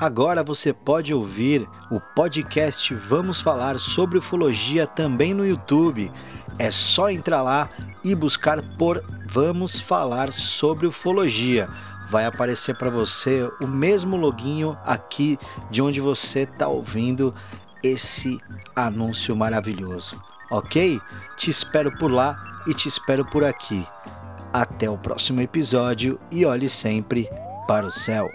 Agora você pode ouvir o podcast Vamos Falar sobre Ufologia também no YouTube. É só entrar lá e buscar por Vamos Falar sobre Ufologia. Vai aparecer para você o mesmo loginho aqui de onde você está ouvindo esse anúncio maravilhoso. Ok? Te espero por lá e te espero por aqui. Até o próximo episódio e olhe sempre para o céu.